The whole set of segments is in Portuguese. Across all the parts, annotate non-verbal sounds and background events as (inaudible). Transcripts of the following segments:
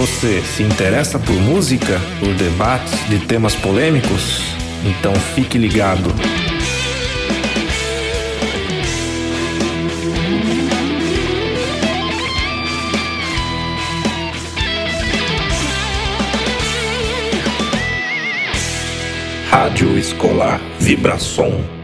Você se interessa por música, por debates de temas polêmicos? Então fique ligado. Rádio Escolar Vibração.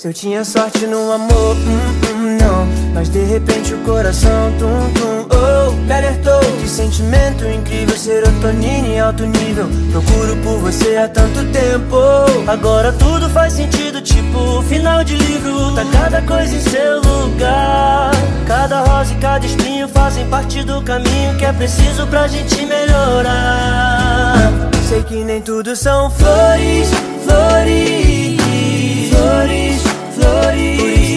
Se eu tinha sorte no amor, hum, hum, não. Mas de repente o coração, tum, tum, oh, me alertou. Que sentimento incrível, serotonina em alto nível. Procuro por você há tanto tempo. Agora tudo faz sentido, tipo final de livro. Tá cada coisa em seu lugar. Cada rosa e cada espinho fazem parte do caminho que é preciso pra gente melhorar. Sei que nem tudo são flores, flores,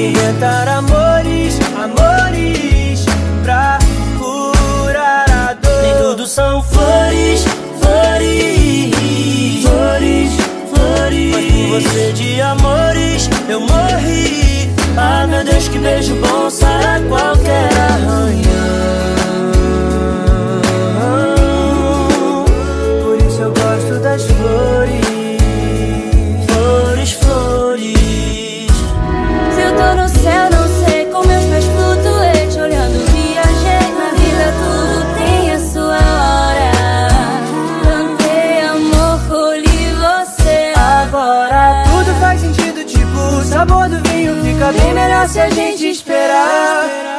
inventar amores, amores pra curar a dor. Nem tudo são flores, flores, flores, flores. Mas por você de amores eu morri. Ah, meu Deus, que beijo bom sara qualquer arranhão.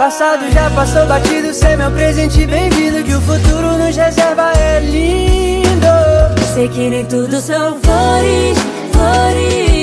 Passado já passou batido, cê é meu presente bem-vindo que o futuro nos reserva é lindo. Sei que nem tudo são flores, flores, flores,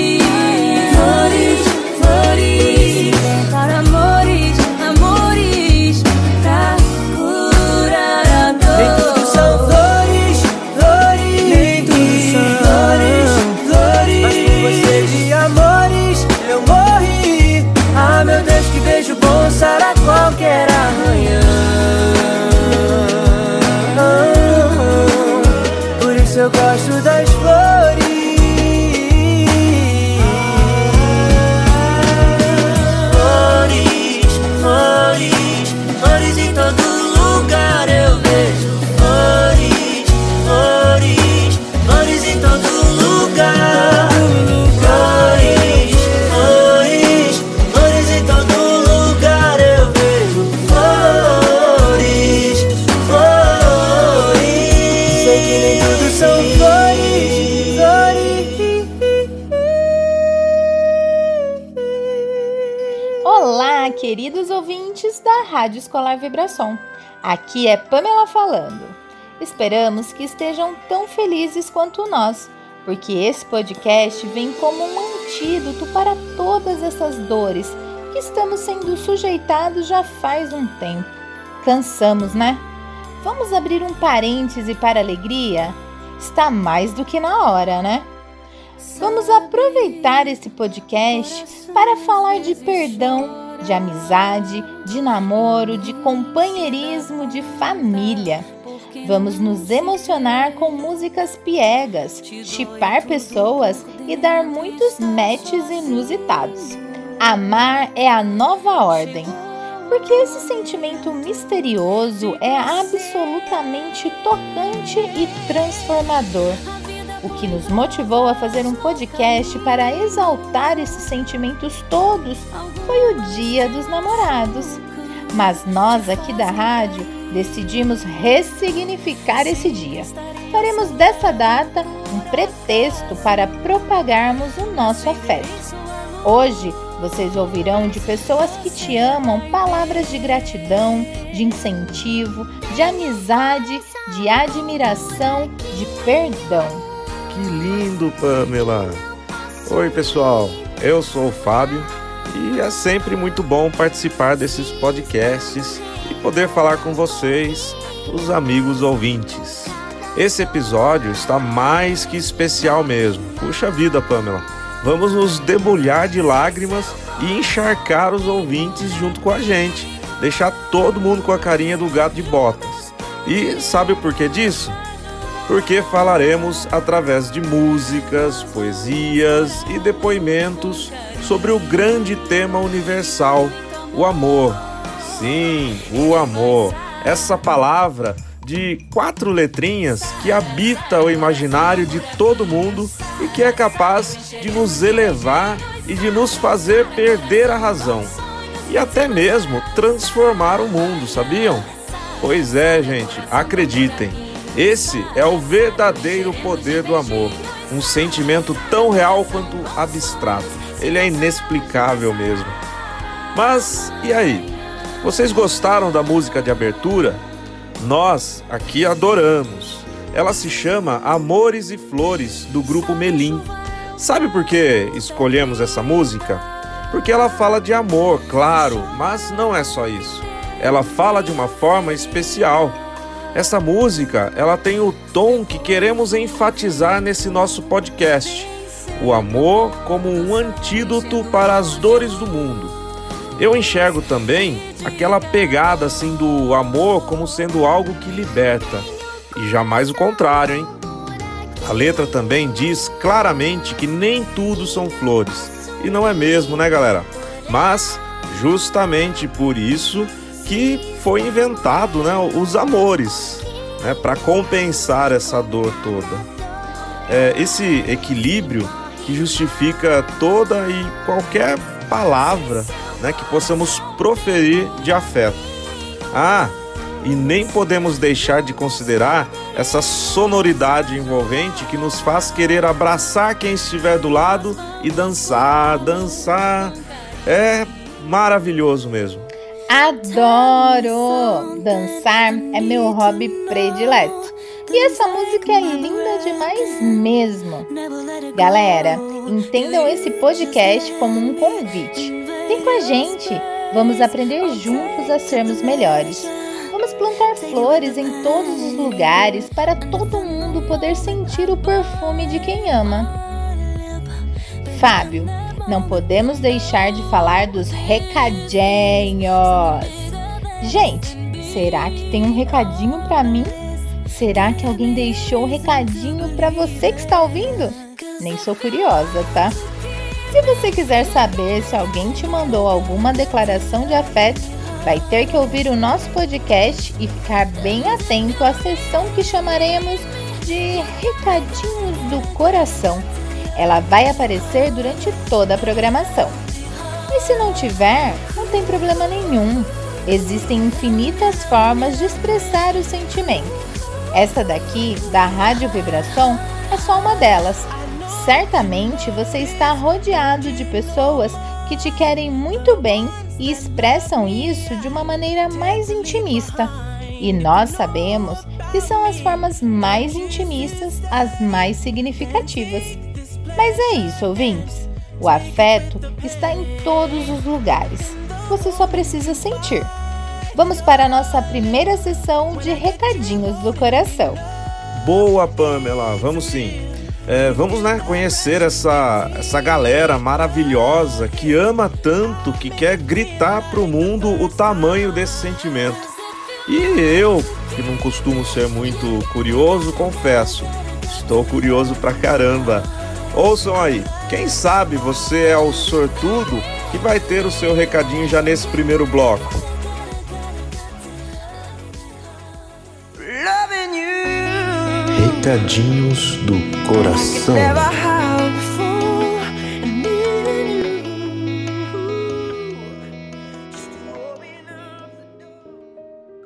Aqui é Pamela falando. Esperamos que estejam tão felizes quanto nós, porque esse podcast vem como um antídoto para todas essas dores que estamos sendo sujeitados já faz um tempo. Cansamos, né? Vamos abrir um parêntese para alegria? Está mais do que na hora, né? Vamos aproveitar esse podcast para falar de perdão, de amizade, de namoro, de companheirismo, de família. Vamos nos emocionar com músicas piegas, chipar pessoas e dar muitos matches inusitados. Amar é a nova ordem, porque esse sentimento misterioso é absolutamente tocante e transformador. O que nos motivou a fazer um podcast para exaltar esses sentimentos todos foi o Dia dos Namorados. Mas nós aqui da rádio decidimos ressignificar esse dia. Faremos dessa data um pretexto para propagarmos o nosso afeto. Hoje vocês ouvirão de pessoas que te amam palavras de gratidão, de incentivo, de amizade, de admiração, de perdão. Que lindo, Pamela! Oi, pessoal, eu sou o Fábio e é sempre muito bom participar desses podcasts e poder falar com vocês, os amigos ouvintes. Esse episódio está mais que especial mesmo. Puxa vida, Pamela! Vamos nos debulhar de lágrimas e encharcar os ouvintes junto com a gente, deixar todo mundo com a carinha do gato de botas. E sabe o porquê disso? Porque falaremos através de músicas, poesias e depoimentos sobre o grande tema universal, o amor. Sim, o amor. Essa palavra de quatro letrinhas que habita o imaginário de todo mundo e que é capaz de nos elevar e de nos fazer perder a razão e até mesmo transformar o mundo, sabiam? Pois é, gente, acreditem. Esse é o verdadeiro poder do amor, um sentimento tão real quanto abstrato. Ele é inexplicável mesmo. Mas e aí? Vocês gostaram da música de abertura? Nós aqui adoramos. Ela se chama Amores e Flores, do grupo Melim. Sabe por que escolhemos essa música? Porque ela fala de amor, claro, mas não é só isso. Ela fala de uma forma especial essa música, ela tem o tom que queremos enfatizar nesse nosso podcast. O amor como um antídoto para as dores do mundo. Eu enxergo também aquela pegada assim do amor como sendo algo que liberta, e jamais o contrário, hein? A letra também diz claramente que nem tudo são flores. E não é mesmo, né, galera? Mas justamente por isso que foi inventado né, os amores, né, para compensar essa dor toda. É, esse equilíbrio que justifica toda e qualquer palavra né, que possamos proferir de afeto. Ah, e nem podemos deixar de considerar essa sonoridade envolvente que nos faz querer abraçar quem estiver do lado e dançar, dançar. É maravilhoso mesmo. Adoro! Dançar é meu hobby predileto. E essa música é linda demais mesmo. Galera, entendam esse podcast como um convite. Vem com a gente, vamos aprender juntos a sermos melhores. Vamos plantar flores em todos os lugares para todo mundo poder sentir o perfume de quem ama. Fábio, não podemos deixar de falar dos recadinhos. Gente, será que tem um recadinho para mim? Será que alguém deixou um recadinho para você que está ouvindo? Nem sou curiosa, tá? Se você quiser saber se alguém te mandou alguma declaração de afeto, vai ter que ouvir o nosso podcast e ficar bem atento à sessão que chamaremos de Recadinhos do Coração ela vai aparecer durante toda a programação. E se não tiver, não tem problema nenhum. Existem infinitas formas de expressar o sentimento. Essa daqui, da Rádio Vibração, é só uma delas. Certamente você está rodeado de pessoas que te querem muito bem e expressam isso de uma maneira mais intimista. E nós sabemos que são as formas mais intimistas as mais significativas. Mas é isso, ouvintes. O afeto está em todos os lugares. Você só precisa sentir. Vamos para a nossa primeira sessão de recadinhos do coração. Boa, Pamela, vamos sim. É, vamos né, conhecer essa, essa galera maravilhosa que ama tanto que quer gritar para o mundo o tamanho desse sentimento. E eu, que não costumo ser muito curioso, confesso, estou curioso pra caramba. Ouçam aí, quem sabe você é o sortudo que vai ter o seu recadinho já nesse primeiro bloco. Recadinhos do coração.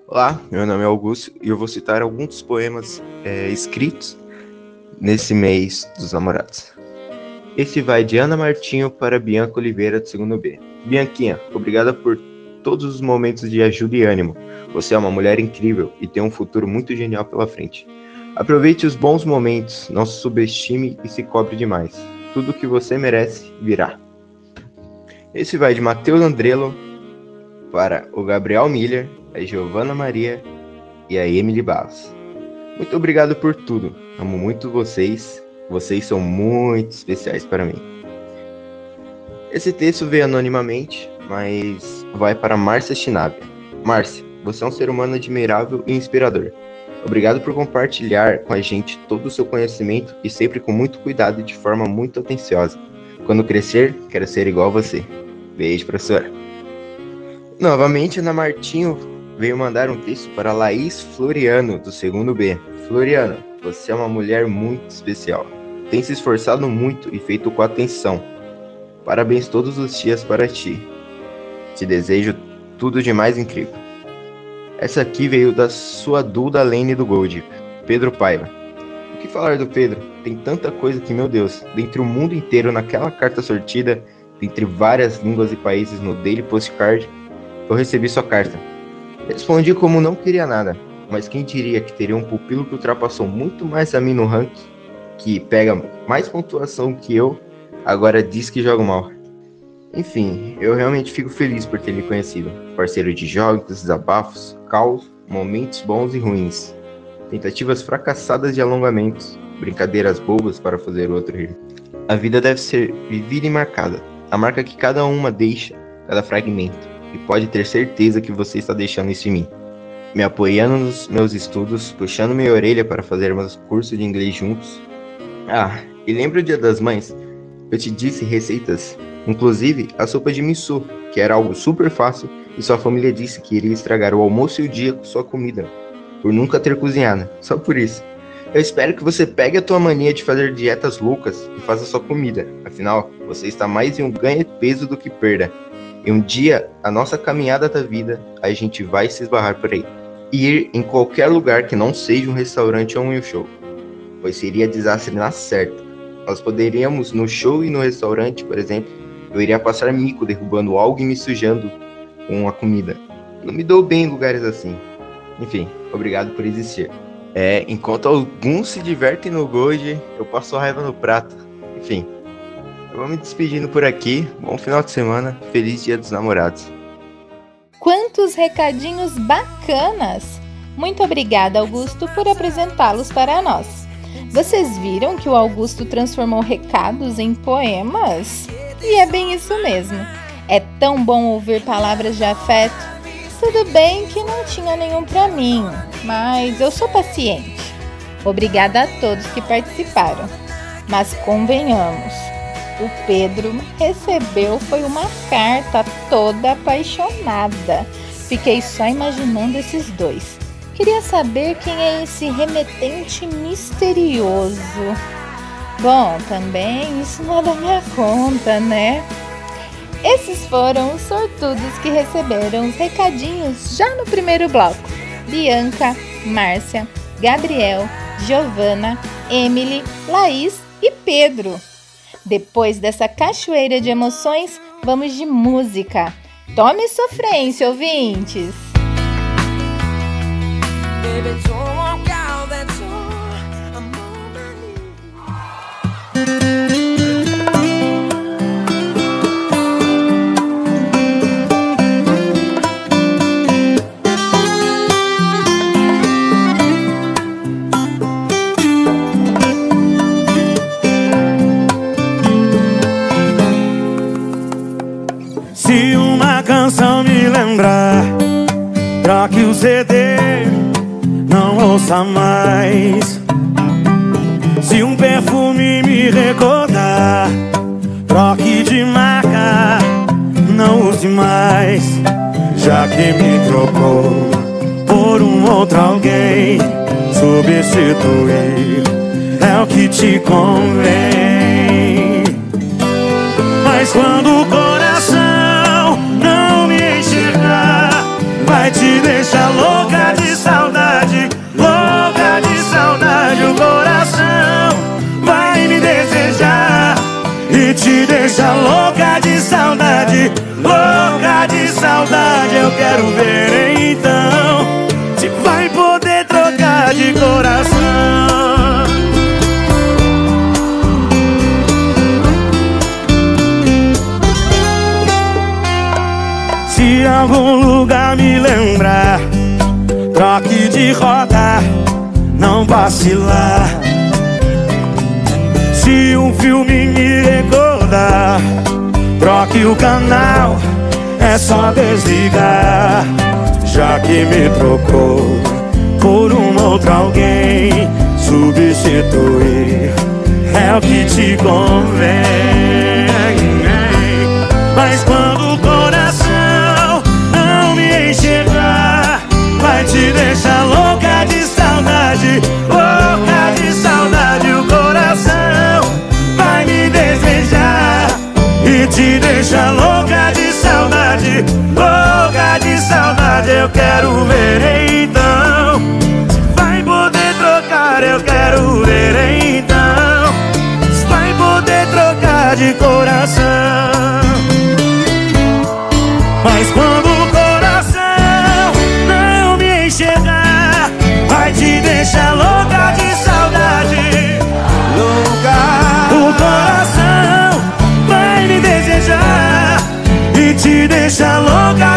Olá, meu nome é Augusto e eu vou citar alguns dos poemas é, escritos nesse mês dos namorados. Esse vai de Ana Martinho para Bianca Oliveira do segundo B. Bianquinha, obrigada por todos os momentos de ajuda e ânimo. Você é uma mulher incrível e tem um futuro muito genial pela frente. Aproveite os bons momentos, não se subestime e se cobre demais. Tudo o que você merece virá. Esse vai de Matheus Andrelo para o Gabriel Miller, a Giovana Maria e a Emily Barros. Muito obrigado por tudo. Amo muito vocês vocês são muito especiais para mim. Esse texto veio anonimamente, mas vai para Márcia Schinabe. Márcia, você é um ser humano admirável e inspirador. Obrigado por compartilhar com a gente todo o seu conhecimento e sempre com muito cuidado e de forma muito atenciosa. Quando crescer, quero ser igual a você. Beijo, professora. Novamente, Ana Martinho veio mandar um texto para Laís Floriano, do segundo B. Floriano, você é uma mulher muito especial. Tem se esforçado muito e feito com atenção. Parabéns todos os dias para ti. Te desejo tudo de mais incrível. Essa aqui veio da sua Duda Lane do Gold, Pedro Paiva. O que falar do Pedro? Tem tanta coisa que, meu Deus, dentre o mundo inteiro naquela carta sortida, dentre várias línguas e países no Daily Postcard, eu recebi sua carta. Respondi como não queria nada, mas quem diria que teria um pupilo que ultrapassou muito mais a mim no ranking, que pega mais pontuação que eu, agora diz que joga mal. Enfim, eu realmente fico feliz por ter lhe conhecido. Parceiro de jogos, desabafos, caos, momentos bons e ruins. Tentativas fracassadas de alongamentos, brincadeiras bobas para fazer o outro rir. A vida deve ser vivida e marcada. A marca que cada uma deixa, cada fragmento. E pode ter certeza que você está deixando isso em mim. Me apoiando nos meus estudos, puxando minha orelha para fazermos curso de inglês juntos. Ah, e lembra o dia das mães? Eu te disse receitas Inclusive, a sopa de miso, que era algo super fácil, e sua família disse que iria estragar o almoço e o dia com sua comida, por nunca ter cozinhado, só por isso. Eu espero que você pegue a tua mania de fazer dietas loucas e faça sua comida. Afinal, você está mais em um ganho peso do que perda. E um dia, a nossa caminhada da vida, a gente vai se esbarrar por aí. Ir em qualquer lugar que não seja um restaurante ou um show. Pois seria desastre na certa. Nós poderíamos no show e no restaurante, por exemplo, eu iria passar mico derrubando algo e me sujando com a comida. Não me dou bem em lugares assim. Enfim, obrigado por existir. É, enquanto alguns se divertem no Goji, eu passo raiva no prato. Enfim, eu vou me despedindo por aqui. Bom final de semana. Feliz Dia dos Namorados. Quantos recadinhos bacanas! Muito obrigada, Augusto, por apresentá-los para nós. Vocês viram que o Augusto transformou recados em poemas? E é bem isso mesmo. É tão bom ouvir palavras de afeto. Tudo bem que não tinha nenhum para mim, mas eu sou paciente. Obrigada a todos que participaram. Mas convenhamos, o Pedro recebeu foi uma carta toda apaixonada. Fiquei só imaginando esses dois. Queria saber quem é esse remetente misterioso. Bom, também isso não é da minha conta, né? Esses foram os sortudos que receberam os recadinhos já no primeiro bloco. Bianca, Márcia, Gabriel, Giovana, Emily, Laís e Pedro. Depois dessa cachoeira de emoções, vamos de música. Tome sofrência, ouvintes! Baby, canção me lembrar, troque o CD, não ouça mais. Se um perfume me recordar, troque de marca, não use mais. Já que me trocou por um outro alguém, substituir é o que te convém. Mas quando te deixar louca de saudade, louca de saudade. O coração vai me desejar e te deixar louca de saudade, louca de saudade. Eu quero ver então se vai poder trocar de coração. Se algum lugar me lembrar, troque de rota, não vacilar. Se um filme me recordar, troque o canal, é só desligar. Já que me trocou por um outro alguém. Substituir é o que te convém. Mas quando te deixar louca de saudade, louca de saudade. Eu quero ver então. Vai poder trocar, eu quero ver então. Vai poder trocar de coração.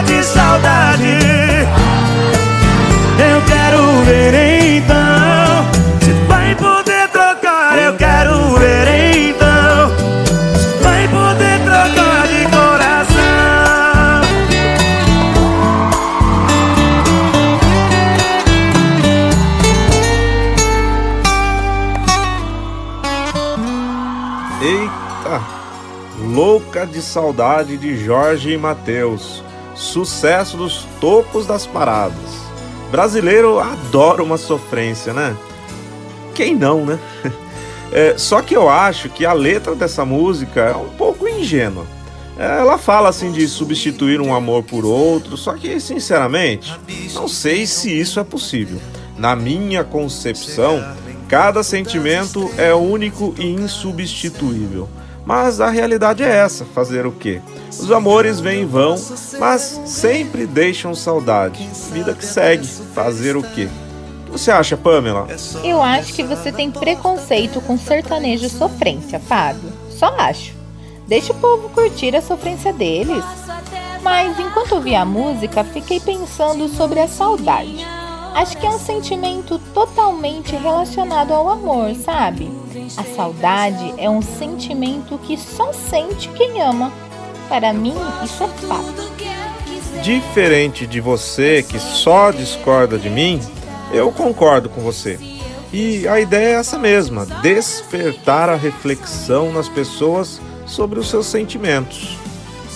De saudade. Eu quero ver então se vai poder trocar. Eu quero ver então se vai poder trocar de coração. Eita! Louca de saudade de Jorge e Matheus. Sucesso dos topos das paradas. Brasileiro adora uma sofrência, né? Quem não, né? (laughs) É, só que eu acho que a letra dessa música é um pouco ingênua. É, Ela fala assim de substituir um amor por outro, só que, sinceramente, não sei se isso é possível. Na minha concepção, cada sentimento é único e insubstituível. Mas a realidade é essa, fazer o quê? Os amores vêm e vão, mas sempre deixam saudade. Vida que segue, fazer o quê? O que você acha, Pamela? Eu acho que você tem preconceito com sertanejo sofrência, Fábio. Só acho. Deixa o povo curtir a sofrência deles. Mas enquanto ouvia a música, fiquei pensando sobre a saudade. Acho que é um sentimento totalmente relacionado ao amor, sabe? A saudade é um sentimento que só sente quem ama. Para mim, isso é fato. Diferente de você que só discorda de mim, eu concordo com você. E a ideia é essa mesma: despertar a reflexão nas pessoas sobre os seus sentimentos.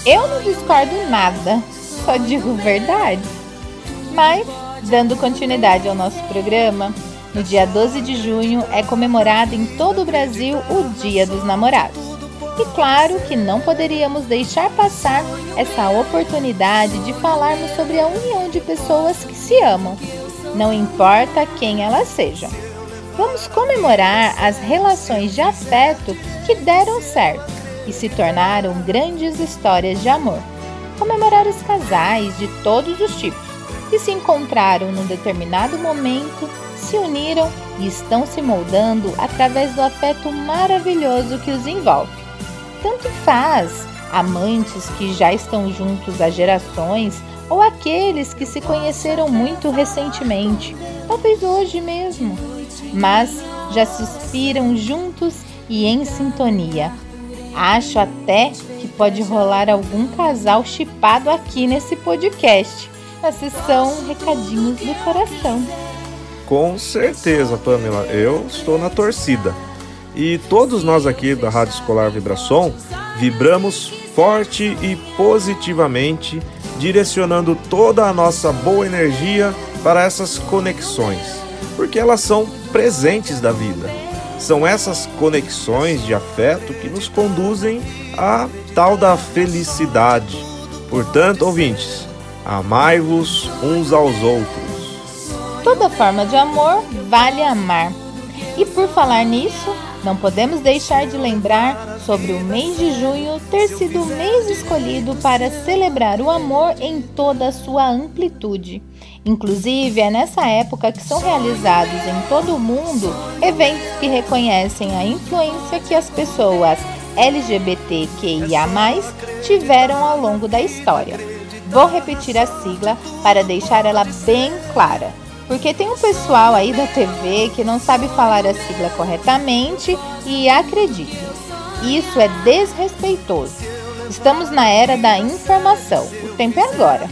Eu não discordo nada, só digo verdade. Mas, dando continuidade ao nosso programa, no dia 12 de junho é comemorado em todo o Brasil o Dia dos Namorados. E claro que não poderíamos deixar passar essa oportunidade de falarmos sobre a união de pessoas que se amam, não importa quem elas sejam. Vamos comemorar as relações de afeto que deram certo e se tornaram grandes histórias de amor. Comemorar os casais de todos os tipos que se encontraram num determinado momento, se uniram e estão se moldando através do afeto maravilhoso que os envolve. Tanto faz amantes que já estão juntos há gerações ou aqueles que se conheceram muito recentemente, talvez hoje mesmo, mas já suspiram juntos e em sintonia. Acho até que pode rolar algum casal chipado aqui nesse podcast, na sessão Recadinhos do Coração. Com certeza, Pamela, eu estou na torcida. E todos nós aqui da Rádio Escolar Vibração vibramos forte e positivamente, direcionando toda a nossa boa energia para essas conexões, porque elas são presentes da vida. São essas conexões de afeto que nos conduzem à tal da felicidade. Portanto, ouvintes, amai-vos uns aos outros. Toda forma de amor vale amar. E por falar nisso, não podemos deixar de lembrar sobre o mês de junho ter sido o mês escolhido para celebrar o amor em toda a sua amplitude. Inclusive, é nessa época que são realizados em todo o mundo eventos que reconhecem a influência que as pessoas LGBTQIA tiveram ao longo da história. Vou repetir a sigla para deixar ela bem clara porque tem um pessoal aí da TV que não sabe falar a sigla corretamente e acredite, isso é desrespeitoso. Estamos na era da informação, o tempo é agora.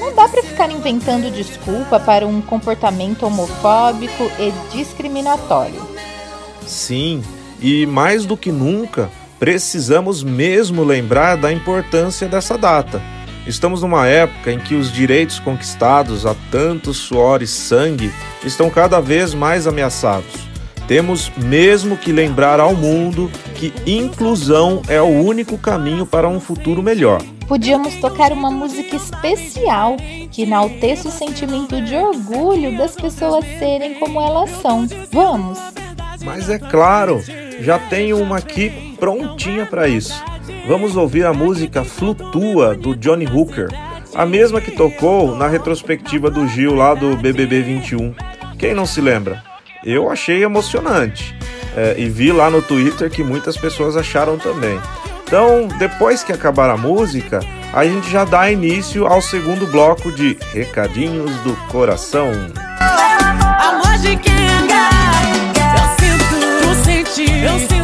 Não dá para ficar inventando desculpa para um comportamento homofóbico e discriminatório. Sim, e mais do que nunca, precisamos mesmo lembrar da importância dessa data. Estamos numa época em que os direitos conquistados a tanto suor e sangue estão cada vez mais ameaçados. Temos mesmo que lembrar ao mundo que inclusão é o único caminho para um futuro melhor. Podíamos tocar uma música especial que enalteça o sentimento de orgulho das pessoas serem como elas são. Vamos! Mas é claro, já tenho uma aqui prontinha para isso. Vamos ouvir a música Flutua do Johnny Hooker, a mesma que tocou na retrospectiva do Gil lá do BBB 21. Quem não se lembra? Eu achei emocionante é, e vi lá no Twitter que muitas pessoas acharam também. Então, depois que acabar a música, a gente já dá início ao segundo bloco de Recadinhos do Coração. Amor de quem eu sinto, eu sinto,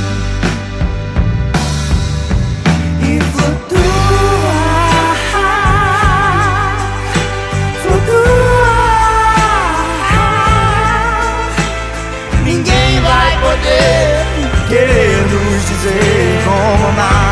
Poder querer nos dizer como amar.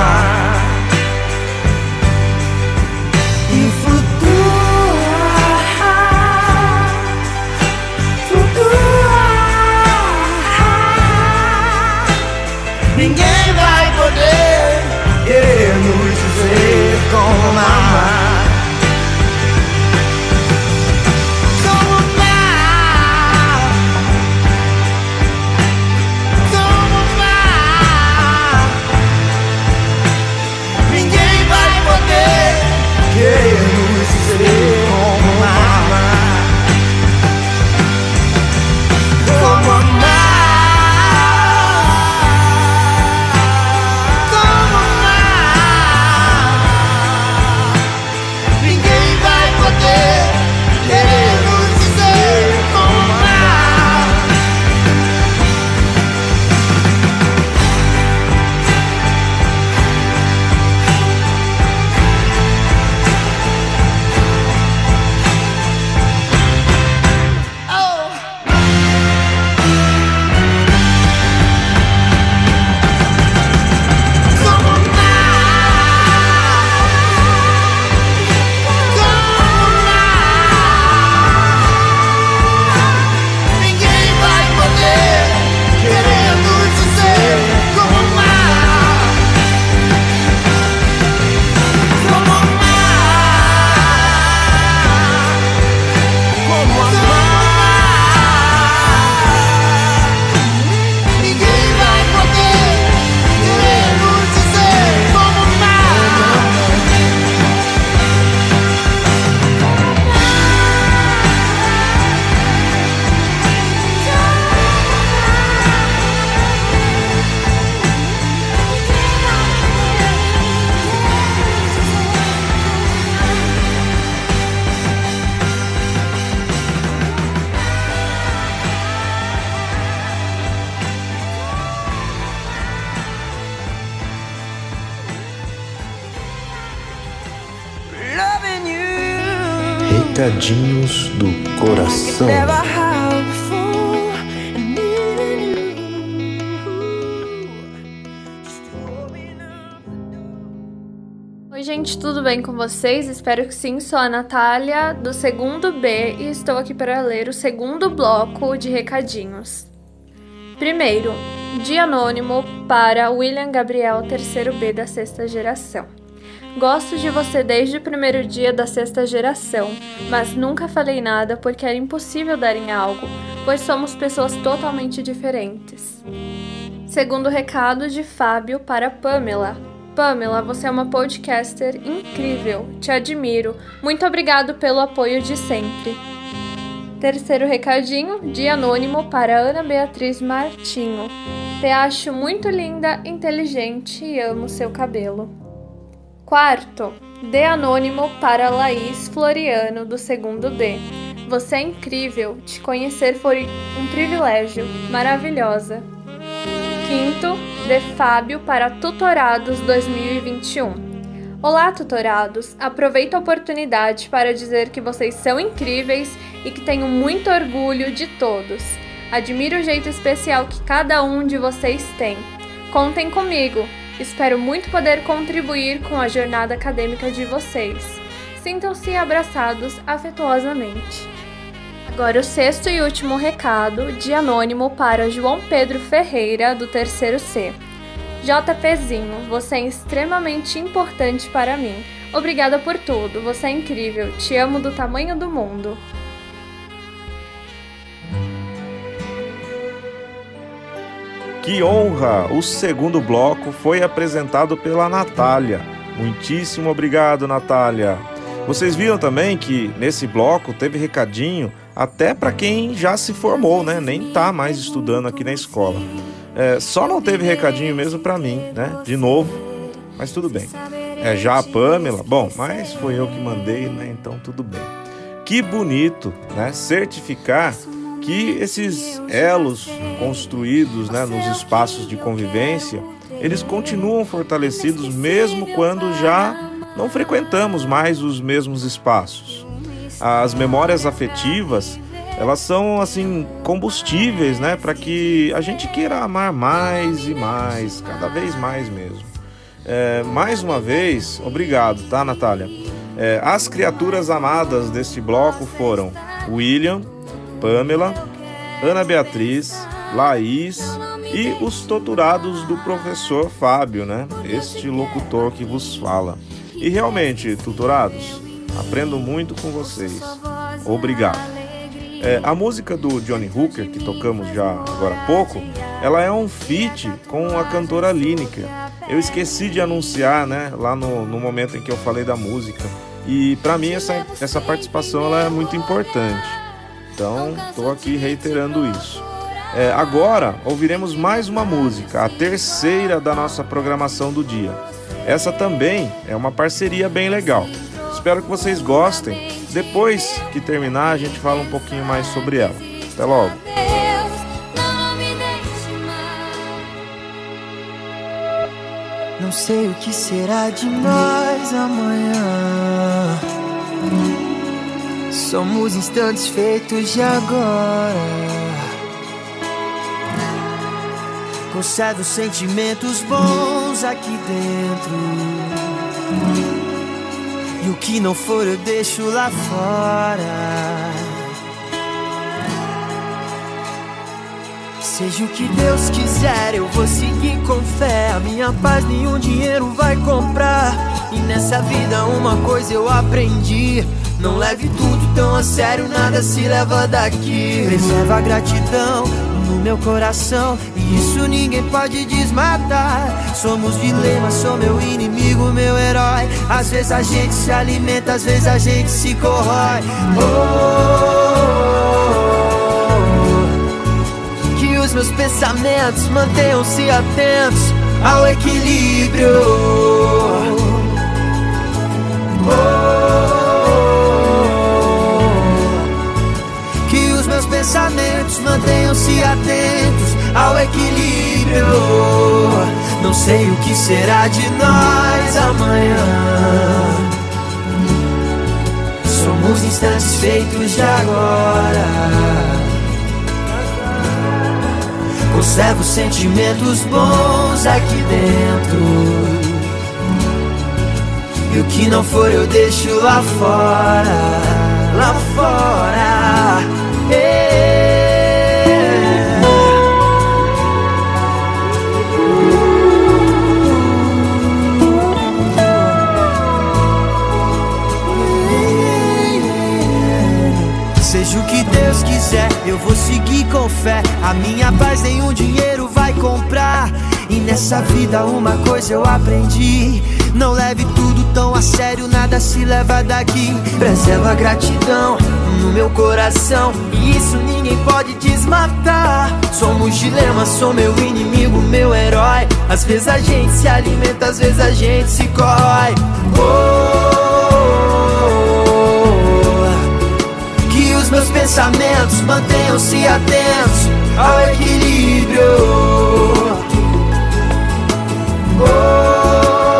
Recadinhos do Coração. Oi, gente, tudo bem com vocês? Espero que sim. Sou a Natália, do segundo B, e estou aqui para ler o segundo bloco de recadinhos. Primeiro, de anônimo para William Gabriel, terceiro B da sexta geração. Gosto de você desde o primeiro dia da sexta geração, mas nunca falei nada porque era impossível dar em algo, pois somos pessoas totalmente diferentes. Segundo recado de Fábio para Pamela. Pamela, você é uma podcaster incrível, te admiro. Muito obrigado pelo apoio de sempre. Terceiro recadinho de anônimo para Ana Beatriz Martinho. Te acho muito linda, inteligente e amo seu cabelo. Quarto, de anônimo para Laís Floriano, do segundo B. Você é incrível, te conhecer foi um privilégio, maravilhosa. Quinto, de Fábio para Tutorados 2021. Olá, tutorados! Aproveito a oportunidade para dizer que vocês são incríveis e que tenho muito orgulho de todos. Admiro o jeito especial que cada um de vocês tem. Contem comigo! Espero muito poder contribuir com a jornada acadêmica de vocês. Sintam-se abraçados afetuosamente. Agora o sexto e último recado de anônimo para João Pedro Ferreira, do terceiro C. JPzinho, você é extremamente importante para mim. Obrigada por tudo, você é incrível, te amo do tamanho do mundo. Que honra! O segundo bloco foi apresentado pela Natália. Muitíssimo obrigado, Natália. Vocês viram também que nesse bloco teve recadinho até para quem já se formou, né? Nem tá mais estudando aqui na escola. É, só não teve recadinho mesmo para mim, né? De novo, mas tudo bem. É já a Pamela, bom, mas foi eu que mandei, né? Então tudo bem. Que bonito, né? Certificar que esses elos construídos né, nos espaços de convivência, eles continuam fortalecidos mesmo quando já não frequentamos mais os mesmos espaços. As memórias afetivas, elas são assim combustíveis, né, para que a gente queira amar mais e mais, cada vez mais mesmo. É, mais uma vez, obrigado, tá, Natália? É, as criaturas amadas deste bloco foram William, Pamela, Ana Beatriz, Laís e os torturados do professor Fábio, né? Este locutor que vos fala. E realmente, tutorados, aprendo muito com vocês. Obrigado. É, a música do Johnny Hooker, que tocamos já agora há pouco, ela é um feat com a cantora Lineker. Eu esqueci de anunciar, né, lá no, no momento em que eu falei da música. E para mim essa, essa participação ela é muito importante. Então, estou aqui reiterando isso. É, agora ouviremos mais uma música, a terceira da nossa programação do dia. Essa também é uma parceria bem legal. Espero que vocês gostem. Depois que terminar, a gente fala um pouquinho mais sobre ela. Até logo. Não sei o que será de nós amanhã. Somos instantes feitos de agora. Conservo sentimentos bons aqui dentro. E o que não for eu deixo lá fora. Seja o que Deus quiser, eu vou seguir com fé. A minha paz nenhum dinheiro vai comprar. E nessa vida uma coisa eu aprendi. Não leve tudo tão a sério, nada se leva daqui. Preserva a gratidão no meu coração. E isso ninguém pode desmatar. Somos dilema, sou meu inimigo, meu herói. Às vezes a gente se alimenta, às vezes a gente se corrói. Oh, que os meus pensamentos mantenham-se atentos ao equilíbrio. Oh, pensamentos mantenham-se atentos ao equilíbrio. Não sei o que será de nós amanhã. Somos instantes feitos de agora. Conservo sentimentos bons aqui dentro. E o que não for eu deixo lá fora. Lá fora. Deus quiser, eu vou seguir com fé. A minha paz nenhum dinheiro vai comprar. E nessa vida uma coisa eu aprendi. Não leve tudo tão a sério, nada se leva daqui. Preserva a gratidão no meu coração. E isso ninguém pode desmatar. Somos dilema, sou meu inimigo, meu herói. Às vezes a gente se alimenta, às vezes a gente se corrói. Oh, meus pensamentos mantenham-se atentos ao equilíbrio. Oh,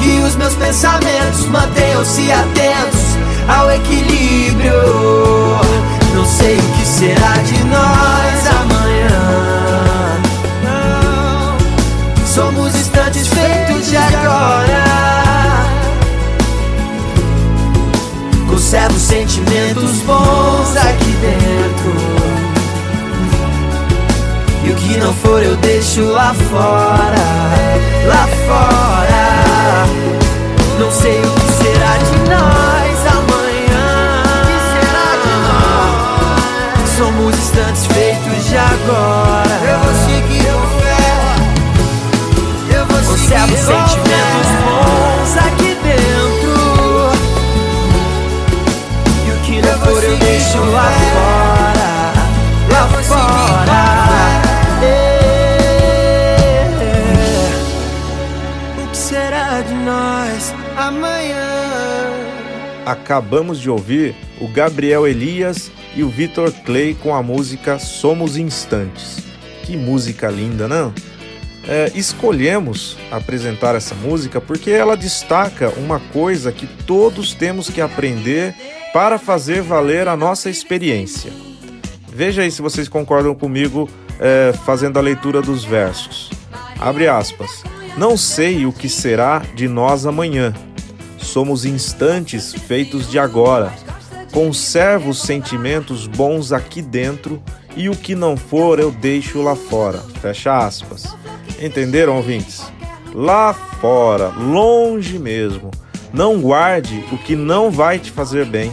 que os meus pensamentos mantenham-se atentos ao equilíbrio. Não sei o que será de nós amanhã. Somos instantes feitos de agora. Conservo sentimentos bons aqui dentro. E o que não for eu deixo lá fora, lá fora. Não sei o que será de nós amanhã. O que será de nós? Somos instantes feitos de agora. Eu vou seguir com fé. Eu vou Conservo seguir sentimentos lá fora, lá fora. É. O que será de nós amanhã? Acabamos de ouvir o Gabriel Elias e o Vitor Clay com a música Somos Instantes. Que música linda, não? É, escolhemos apresentar essa música porque ela destaca uma coisa que todos temos que aprender para fazer valer a nossa experiência. Veja aí se vocês concordam comigo é, fazendo a leitura dos versos. Abre aspas. Não sei o que será de nós amanhã. Somos instantes feitos de agora. Conservo os sentimentos bons aqui dentro e o que não for eu deixo lá fora. Fecha aspas. Entenderam, ouvintes? Lá fora, longe mesmo. Não guarde o que não vai te fazer bem.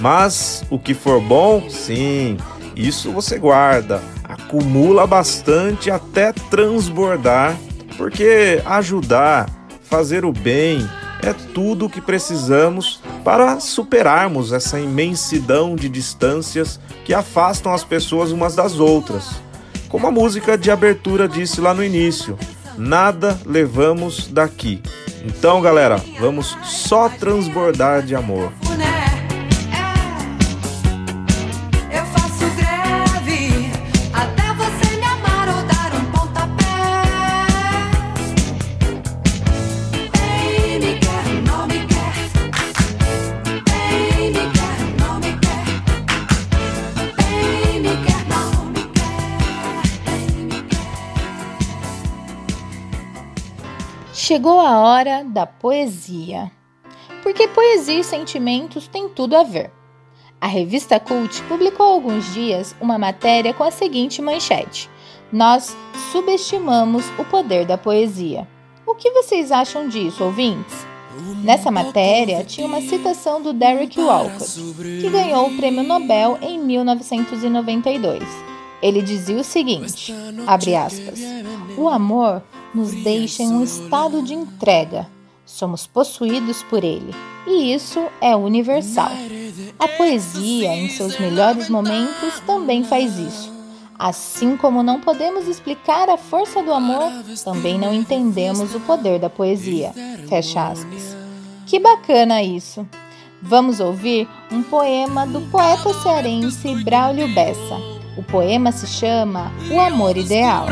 Mas o que for bom, sim, isso você guarda, acumula bastante até transbordar, porque ajudar, fazer o bem é tudo o que precisamos para superarmos essa imensidão de distâncias que afastam as pessoas umas das outras. Como a música de abertura disse lá no início, nada levamos daqui. Então, galera, vamos só transbordar de amor. Chegou a hora da poesia. Porque poesia e sentimentos têm tudo a ver. A revista Cult publicou há alguns dias uma matéria com a seguinte manchete: Nós subestimamos o poder da poesia. O que vocês acham disso, ouvintes? Nessa matéria tinha uma citação do Derek Walcott, que ganhou o Prêmio Nobel em 1992. Ele dizia o seguinte: abre aspas, o amor nos deixa em um estado de entrega. Somos possuídos por ele, e isso é universal. A poesia, em seus melhores momentos, também faz isso. Assim como não podemos explicar a força do amor, também não entendemos o poder da poesia. Fecha aspas. Que bacana isso! Vamos ouvir um poema do poeta cearense Braulio Bessa. O poema se chama O Amor Ideal.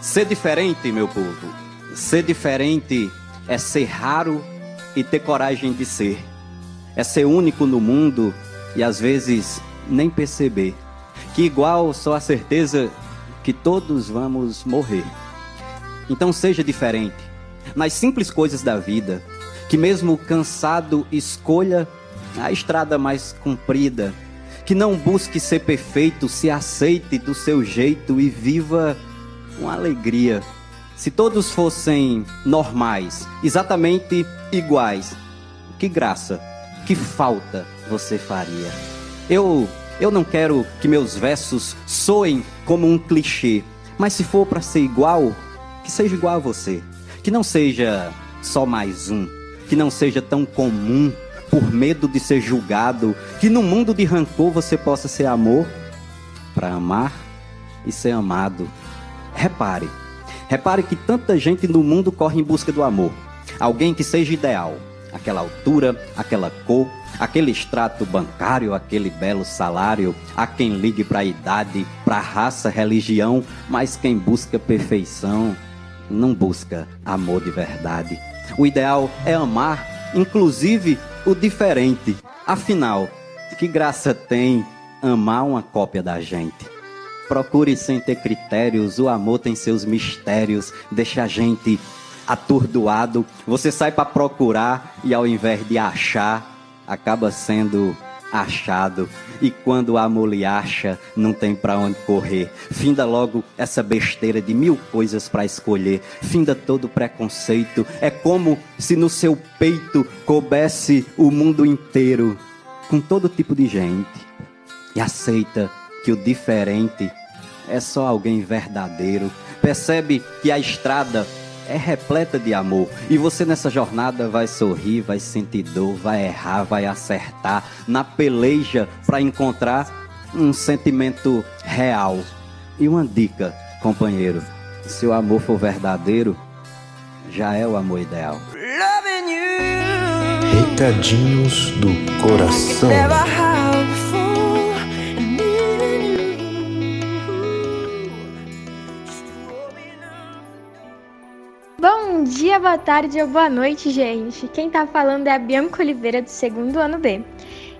Ser diferente, meu povo. Ser diferente é ser raro e ter coragem de ser. É ser único no mundo e às vezes nem perceber. Que igual só a certeza que todos vamos morrer. Então seja diferente. Nas simples coisas da vida, que mesmo cansado escolha a estrada mais comprida. Que não busque ser perfeito, se aceite do seu jeito e viva com alegria. Se todos fossem normais, exatamente iguais, que graça, que falta você faria? Eu eu não quero que meus versos soem como um clichê, mas se for para ser igual, que seja igual a você, que não seja só mais um, que não seja tão comum por medo de ser julgado, que no mundo de rancor você possa ser amor para amar e ser amado. Repare, repare que tanta gente no mundo corre em busca do amor. Alguém que seja ideal, aquela altura, aquela cor, aquele extrato bancário, aquele belo salário, a quem ligue para a idade, para raça, religião, mas quem busca perfeição não busca amor de verdade. O ideal é amar, inclusive o diferente. Afinal, que graça tem amar uma cópia da gente? Procure sem ter critérios, o amor tem seus mistérios, deixa a gente atordoado. Você sai para procurar e ao invés de achar, acaba sendo achado. E quando o amor lhe acha, não tem para onde correr. Finda logo essa besteira de mil coisas para escolher. Finda todo preconceito. É como se no seu peito coubesse o mundo inteiro, com todo tipo de gente. E aceita que o diferente é só alguém verdadeiro. Percebe que a estrada é repleta de amor. E você nessa jornada vai sorrir, vai sentir dor, vai errar, vai acertar na peleja para encontrar um sentimento real. E uma dica, companheiro: se o amor for verdadeiro, já é o amor ideal. Recadinhos do coração. Bom dia, boa tarde ou boa noite, gente. Quem tá falando é a Bianca Oliveira do segundo ano B.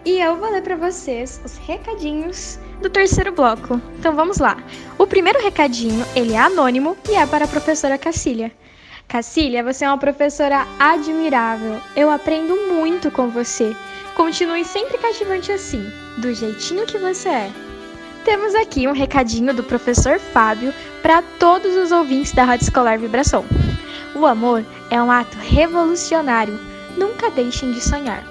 E eu vou ler para vocês os recadinhos do terceiro bloco. Então vamos lá. O primeiro recadinho, ele é anônimo e é para a professora Cacília. Cacília, você é uma professora admirável. Eu aprendo muito com você. Continue sempre cativante assim, do jeitinho que você é. Temos aqui um recadinho do professor Fábio para todos os ouvintes da Rádio Escolar Vibração. O amor é um ato revolucionário. Nunca deixem de sonhar.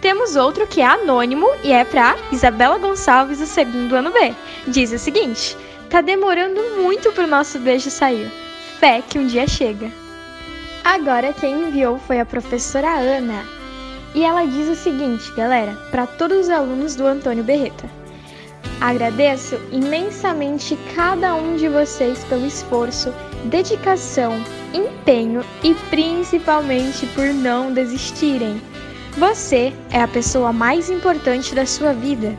Temos outro que é anônimo e é para Isabela Gonçalves, do segundo ano B. Diz o seguinte: Tá demorando muito pro nosso beijo sair. Fé que um dia chega. Agora quem enviou foi a professora Ana. E ela diz o seguinte, galera, para todos os alunos do Antônio Berreta. Agradeço imensamente cada um de vocês pelo esforço, dedicação, empenho e principalmente por não desistirem. Você é a pessoa mais importante da sua vida.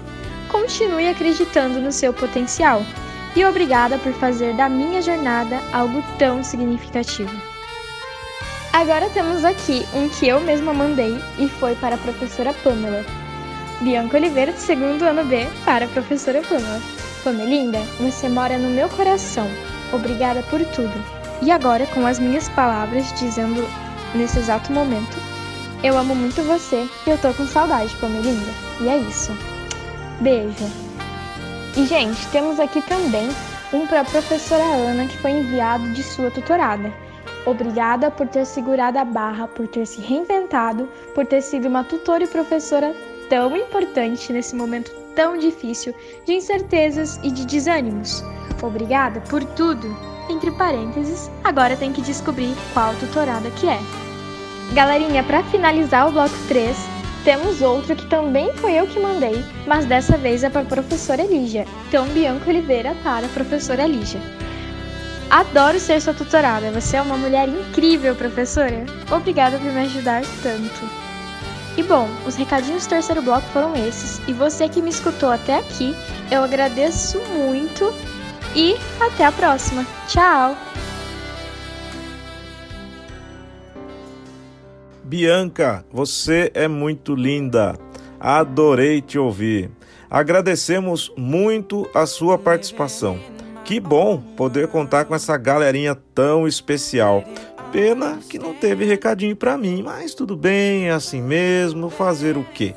Continue acreditando no seu potencial e obrigada por fazer da minha jornada algo tão significativo. Agora temos aqui um que eu mesma mandei e foi para a professora Pamela. Bianca Oliveira, do segundo ano B, para a professora Pamela. Pamelinda, você mora no meu coração. Obrigada por tudo. E agora, com as minhas palavras, dizendo nesse exato momento, eu amo muito você e eu tô com saudade, Pamelinda. E é isso. Beijo. E, gente, temos aqui também um para a professora Ana que foi enviado de sua tutorada. Obrigada por ter segurado a barra, por ter se reinventado, por ter sido uma tutora e professora tão importante nesse momento tão difícil de incertezas e de desânimos. Obrigada por tudo. Entre parênteses, agora tem que descobrir qual tutorada que é. Galerinha, para finalizar o bloco 3, temos outro que também foi eu que mandei, mas dessa vez é para a professora Lígia. Então, Bianca Oliveira para a professora Lígia. Adoro ser sua tutorada. Você é uma mulher incrível, professora. Obrigada por me ajudar tanto. E bom, os recadinhos do terceiro bloco foram esses. E você que me escutou até aqui, eu agradeço muito e até a próxima. Tchau! Bianca, você é muito linda. Adorei te ouvir. Agradecemos muito a sua participação. Que bom poder contar com essa galerinha tão especial. Pena que não teve recadinho para mim, mas tudo bem, é assim mesmo, fazer o quê?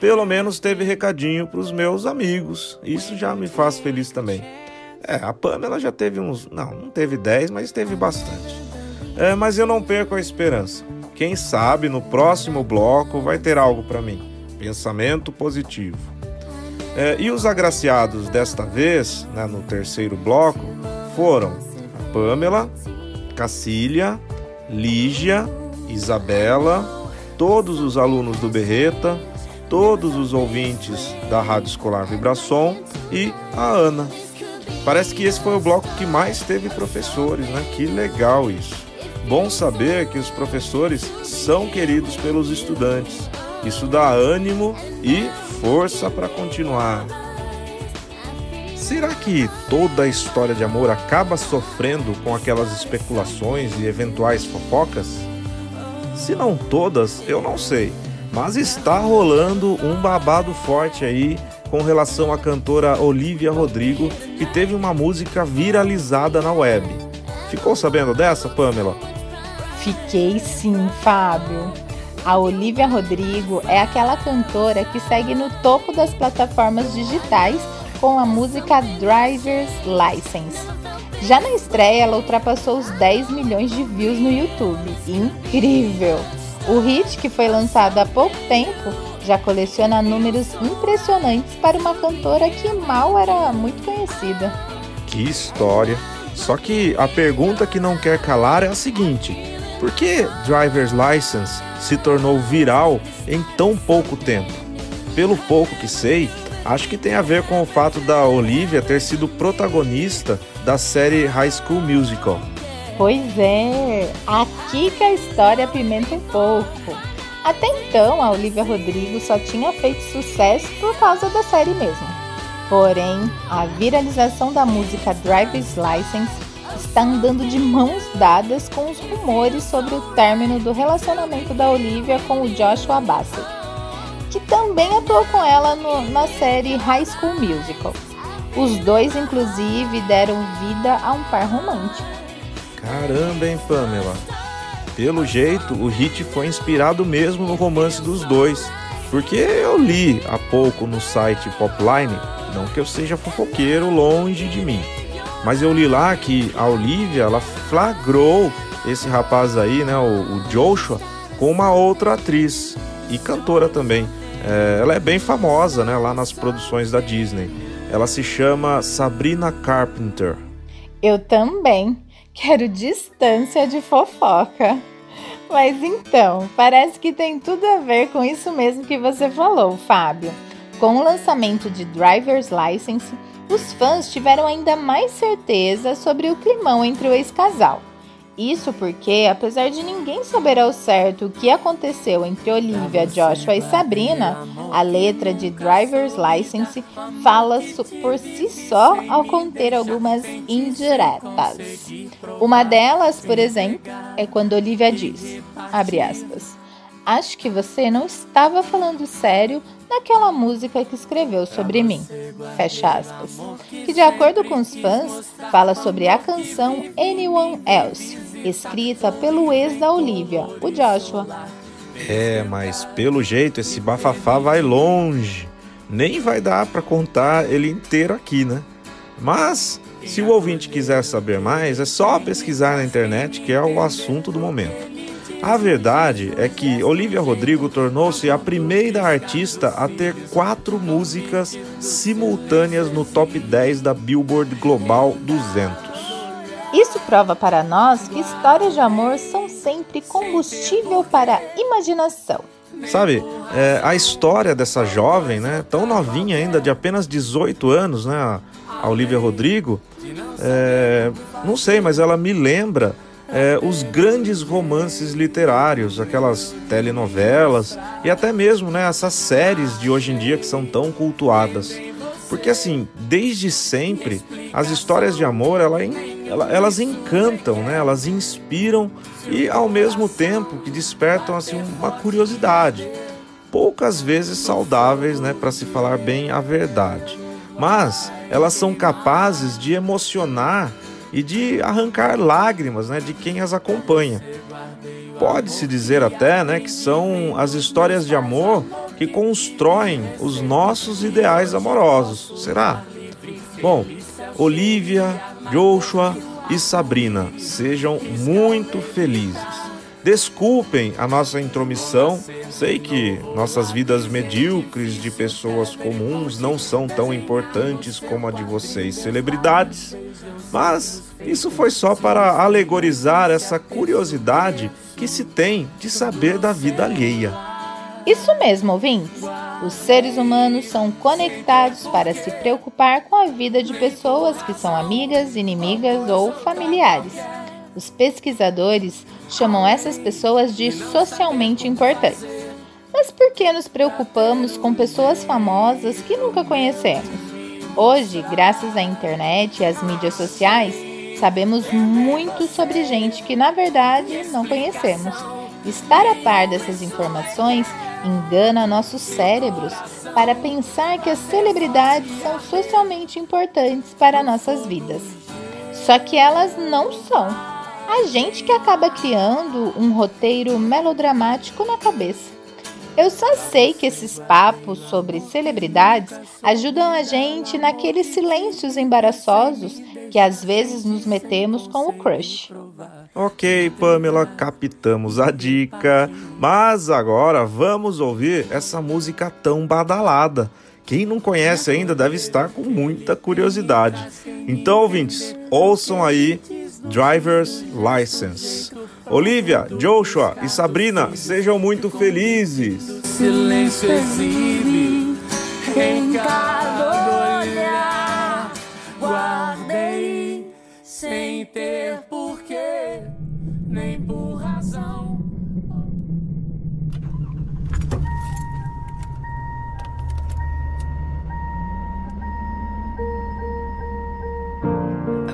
Pelo menos teve recadinho para os meus amigos. Isso já me faz feliz também. É, a Pamela já teve uns. Não, não teve 10, mas teve bastante. É, mas eu não perco a esperança. Quem sabe no próximo bloco vai ter algo para mim. Pensamento positivo. É, e os agraciados desta vez, né, no terceiro bloco, foram Pamela, Cacília, Lígia, Isabela, todos os alunos do Berreta, todos os ouvintes da Rádio Escolar Vibração e a Ana. Parece que esse foi o bloco que mais teve professores, né? Que legal isso. Bom saber que os professores são queridos pelos estudantes. Isso dá ânimo e força para continuar. Será que toda a história de amor acaba sofrendo com aquelas especulações e eventuais fofocas? Se não todas, eu não sei, mas está rolando um babado forte aí com relação à cantora Olivia Rodrigo, que teve uma música viralizada na web. Ficou sabendo dessa, Pamela? Fiquei sim, Fábio. A Olivia Rodrigo é aquela cantora que segue no topo das plataformas digitais com a música Driver's License. Já na estreia, ela ultrapassou os 10 milhões de views no YouTube. Incrível! O hit, que foi lançado há pouco tempo, já coleciona números impressionantes para uma cantora que mal era muito conhecida. Que história! Só que a pergunta que não quer calar é a seguinte: por que Driver's License se tornou viral em tão pouco tempo? Pelo pouco que sei, acho que tem a ver com o fato da Olivia ter sido protagonista da série High School Musical. Pois é, aqui que a história pimenta um pouco. Até então, a Olivia Rodrigo só tinha feito sucesso por causa da série mesmo. Porém, a viralização da música Driver's License está andando de mãos dadas com os rumores sobre o término do relacionamento da Olivia com o Joshua Bassett, que também atuou com ela no- na série High School Musical. Os dois, inclusive, deram vida a um par romântico. Caramba, hein, Pamela? Pelo jeito, o hit foi inspirado mesmo no romance dos dois. Porque eu li há pouco no site Popline, não que eu seja fofoqueiro longe de mim, mas eu li lá que a Olivia ela flagrou esse rapaz aí, né, o, o Joshua, com uma outra atriz e cantora também. É, ela é bem famosa, né, lá nas produções da Disney. Ela se chama Sabrina Carpenter. Eu também quero distância de fofoca. Mas então, parece que tem tudo a ver com isso mesmo que você falou, Fábio. Com o lançamento de Driver's License, os fãs tiveram ainda mais certeza sobre o climão entre o ex-casal. Isso porque, apesar de ninguém saber ao certo o que aconteceu entre Olivia, Joshua e Sabrina, a letra de Driver's License fala por si só ao conter algumas indiretas. Uma delas, por exemplo, é quando Olivia diz, abre aspas, Acho que você não estava falando sério naquela música que escreveu sobre mim. Fecha aspas. Que, de acordo com os fãs, fala sobre a canção Anyone Else, escrita pelo ex da Olivia, o Joshua. É, mas pelo jeito esse bafafá vai longe. Nem vai dar pra contar ele inteiro aqui, né? Mas se o ouvinte quiser saber mais, é só pesquisar na internet, que é o assunto do momento. A verdade é que Olivia Rodrigo tornou-se a primeira artista a ter quatro músicas simultâneas no top 10 da Billboard Global 200. Isso prova para nós que histórias de amor são sempre combustível para a imaginação. Sabe, é, a história dessa jovem, né, tão novinha ainda, de apenas 18 anos, né, a- Olivia Rodrigo, é, não sei, mas ela me lembra é, os grandes romances literários, aquelas telenovelas e até mesmo né, essas séries de hoje em dia que são tão cultuadas. Porque assim, desde sempre, as histórias de amor ela, ela- elas encantam, né? elas inspiram e ao mesmo tempo que despertam assim, uma curiosidade. Poucas vezes saudáveis, né, para se falar bem a verdade. Mas elas são capazes de emocionar e de arrancar lágrimas né, de quem as acompanha. Pode-se dizer até né, que são as histórias de amor que constroem os nossos ideais amorosos. Será? Bom, Olivia, Joshua e Sabrina, sejam muito felizes. Desculpem a nossa intromissão, sei que nossas vidas medíocres de pessoas comuns não são tão importantes como a de vocês, celebridades, mas isso foi só para alegorizar essa curiosidade que se tem de saber da vida alheia. Isso mesmo, ouvintes. Os seres humanos são conectados para se preocupar com a vida de pessoas que são amigas, inimigas ou familiares. Os pesquisadores chamam essas pessoas de socialmente importantes. Mas por que nos preocupamos com pessoas famosas que nunca conhecemos? Hoje, graças à internet e às mídias sociais, sabemos muito sobre gente que na verdade não conhecemos. Estar a par dessas informações engana nossos cérebros para pensar que as celebridades são socialmente importantes para nossas vidas. Só que elas não são. A gente que acaba criando um roteiro melodramático na cabeça. Eu só sei que esses papos sobre celebridades ajudam a gente naqueles silêncios embaraçosos que às vezes nos metemos com o crush. Ok, Pamela, captamos a dica. Mas agora vamos ouvir essa música tão badalada. Quem não conhece ainda deve estar com muita curiosidade. Então, ouvintes, ouçam aí Driver's License. Olivia, Joshua e Sabrina, sejam muito felizes. Silêncio exibe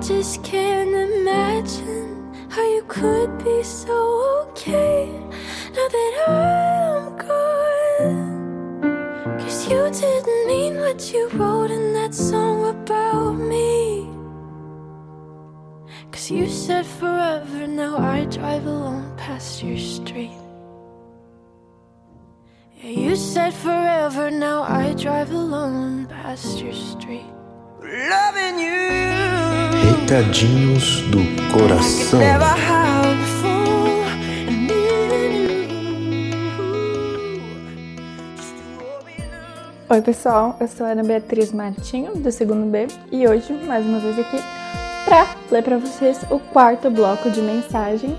just can't imagine how you could be so okay now that I'm gone. Cause you didn't mean what you wrote in that song about me. Cause you said forever, now I drive alone past your street. Yeah, you said forever, now I drive alone past your street. Loving you. Recadinhos do coração. Oi, pessoal. Eu sou a Ana Beatriz Martinho, do segundo B, e hoje, mais uma vez aqui, para ler para vocês o quarto bloco de mensagens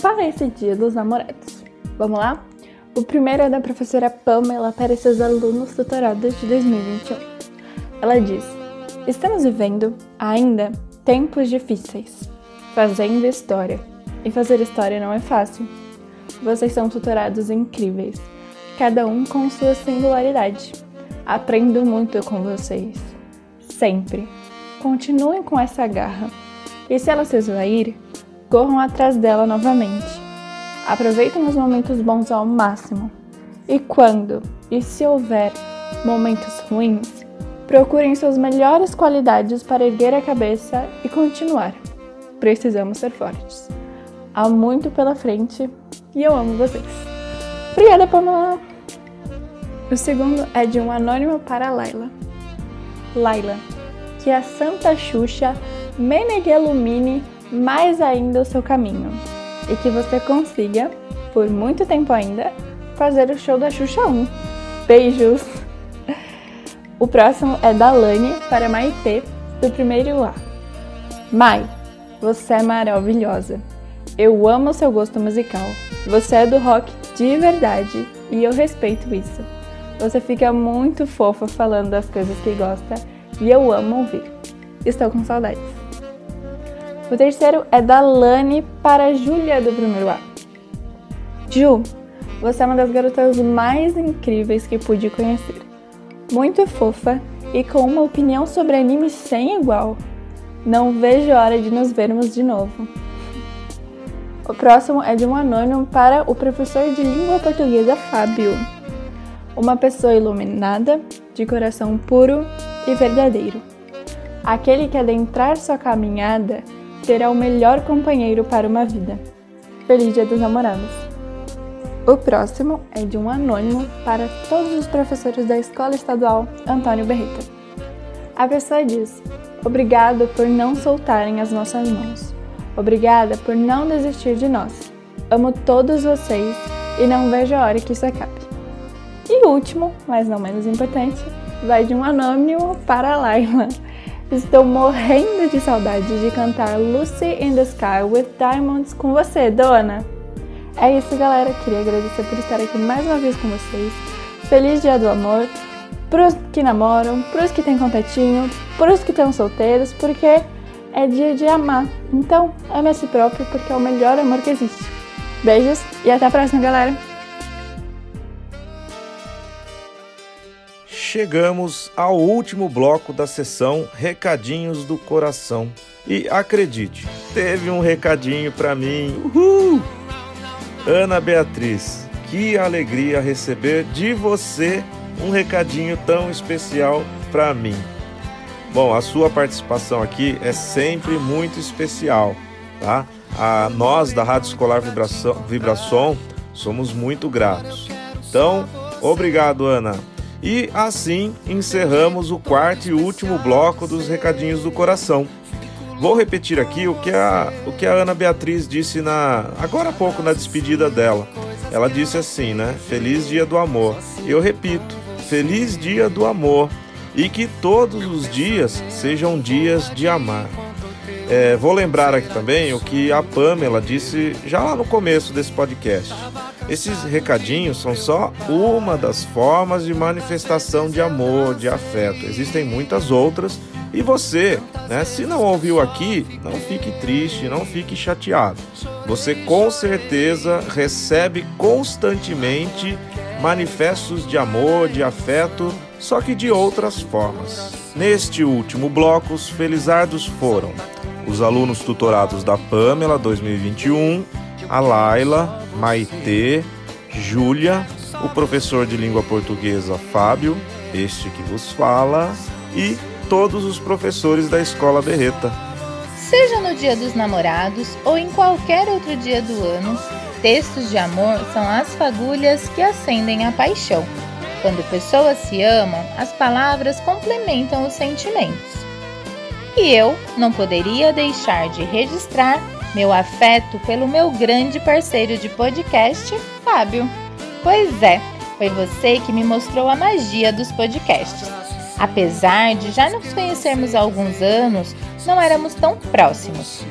para esse Dia dos Namorados. Vamos lá? O primeiro é da professora Pamela para seus alunos tutorados de 2021. Ela diz: Estamos vivendo, ainda, tempos difíceis, fazendo história. E fazer história não é fácil. Vocês são tutorados incríveis, cada um com sua singularidade. Aprendo muito com vocês. Sempre. Continuem com essa garra. E se ela se esvair, corram atrás dela novamente. Aproveitem os momentos bons ao máximo. E quando, e se houver, momentos ruins, procurem suas melhores qualidades para erguer a cabeça e continuar. Precisamos ser fortes. Há muito pela frente e eu amo vocês. Obrigada, Pamela! O segundo é de um anônimo para Laila. Laila, que a Santa Xuxa meneguelumine mais ainda o seu caminho e que você consiga, por muito tempo ainda, fazer o show da Xuxa 1. Beijos! O próximo é da Lani para Maitê, do primeiro A. Mai, você é maravilhosa. Eu amo seu gosto musical. Você é do rock de verdade e eu respeito isso. Você fica muito fofa falando das coisas que gosta e eu amo ouvir. Estou com saudades. O terceiro é da Lani para Júlia do primeiro A. Ju, você é uma das garotas mais incríveis que pude conhecer. Muito fofa e com uma opinião sobre anime sem igual. Não vejo a hora de nos vermos de novo. O próximo é de um anônimo para o professor de língua portuguesa Fábio. Uma pessoa iluminada, de coração puro e verdadeiro. Aquele que adentrar sua caminhada terá o melhor companheiro para uma vida. Feliz Dia dos Namorados! O próximo é de um anônimo para todos os professores da Escola Estadual Antônio Berreta. A pessoa diz: Obrigado por não soltarem as nossas mãos. Obrigada por não desistir de nós. Amo todos vocês e não vejo a hora que isso acabe. E último, mas não menos importante, vai de um anônimo para a Laila. Estou morrendo de saudade de cantar Lucy in the Sky with Diamonds com você, dona! É isso, galera. Queria agradecer por estar aqui mais uma vez com vocês. Feliz Dia do Amor pros que namoram, pros que têm contatinho, pros que estão solteiros, porque é dia de amar. Então, ame a si próprio, porque é o melhor amor que existe. Beijos e até a próxima, galera! Chegamos ao último bloco da sessão Recadinhos do Coração. E acredite, teve um recadinho para mim. Uhul! Ana Beatriz, que alegria receber de você um recadinho tão especial para mim. Bom, a sua participação aqui é sempre muito especial, tá? A nós da Rádio Escolar Vibração, Vibração somos muito gratos. Então, obrigado, Ana. E assim encerramos o quarto e último bloco dos recadinhos do coração. Vou repetir aqui o que a, o que a Ana Beatriz disse na agora há pouco na despedida dela. Ela disse assim, né? Feliz Dia do Amor. Eu repito, Feliz Dia do Amor e que todos os dias sejam dias de amar. É, vou lembrar aqui também o que a Pamela disse já lá no começo desse podcast. Esses recadinhos são só uma das formas de manifestação de amor, de afeto. Existem muitas outras e você, né, se não ouviu aqui, não fique triste, não fique chateado. Você com certeza recebe constantemente manifestos de amor, de afeto, só que de outras formas. Neste último bloco, os felizardos foram os alunos tutorados da Pamela 2021, a Laila, Maitê, Júlia, o professor de língua portuguesa Fábio, este que vos fala, e todos os professores da Escola Berreta. Seja no Dia dos Namorados ou em qualquer outro dia do ano, textos de amor são as fagulhas que acendem a paixão. Quando pessoas se amam, as palavras complementam os sentimentos. E eu não poderia deixar de registrar meu afeto pelo meu grande parceiro de podcast, Fábio. Pois é, foi você que me mostrou a magia dos podcasts. Apesar de já nos conhecermos há alguns anos, não éramos tão próximos.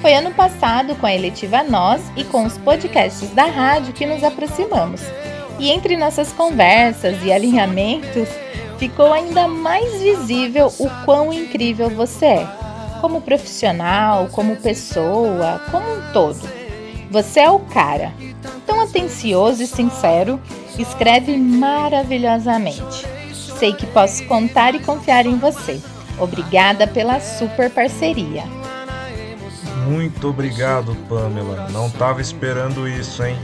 Foi ano passado, com a eletiva Nós e com os podcasts da rádio, que nos aproximamos. E entre nossas conversas e alinhamentos, ficou ainda mais visível o quão incrível você é, como profissional, como pessoa, como um todo. Você é o cara, tão atencioso e sincero, escreve maravilhosamente. Sei que posso contar e confiar em você. Obrigada pela super parceria. Muito obrigado, Pamela. Não tava esperando isso, hein?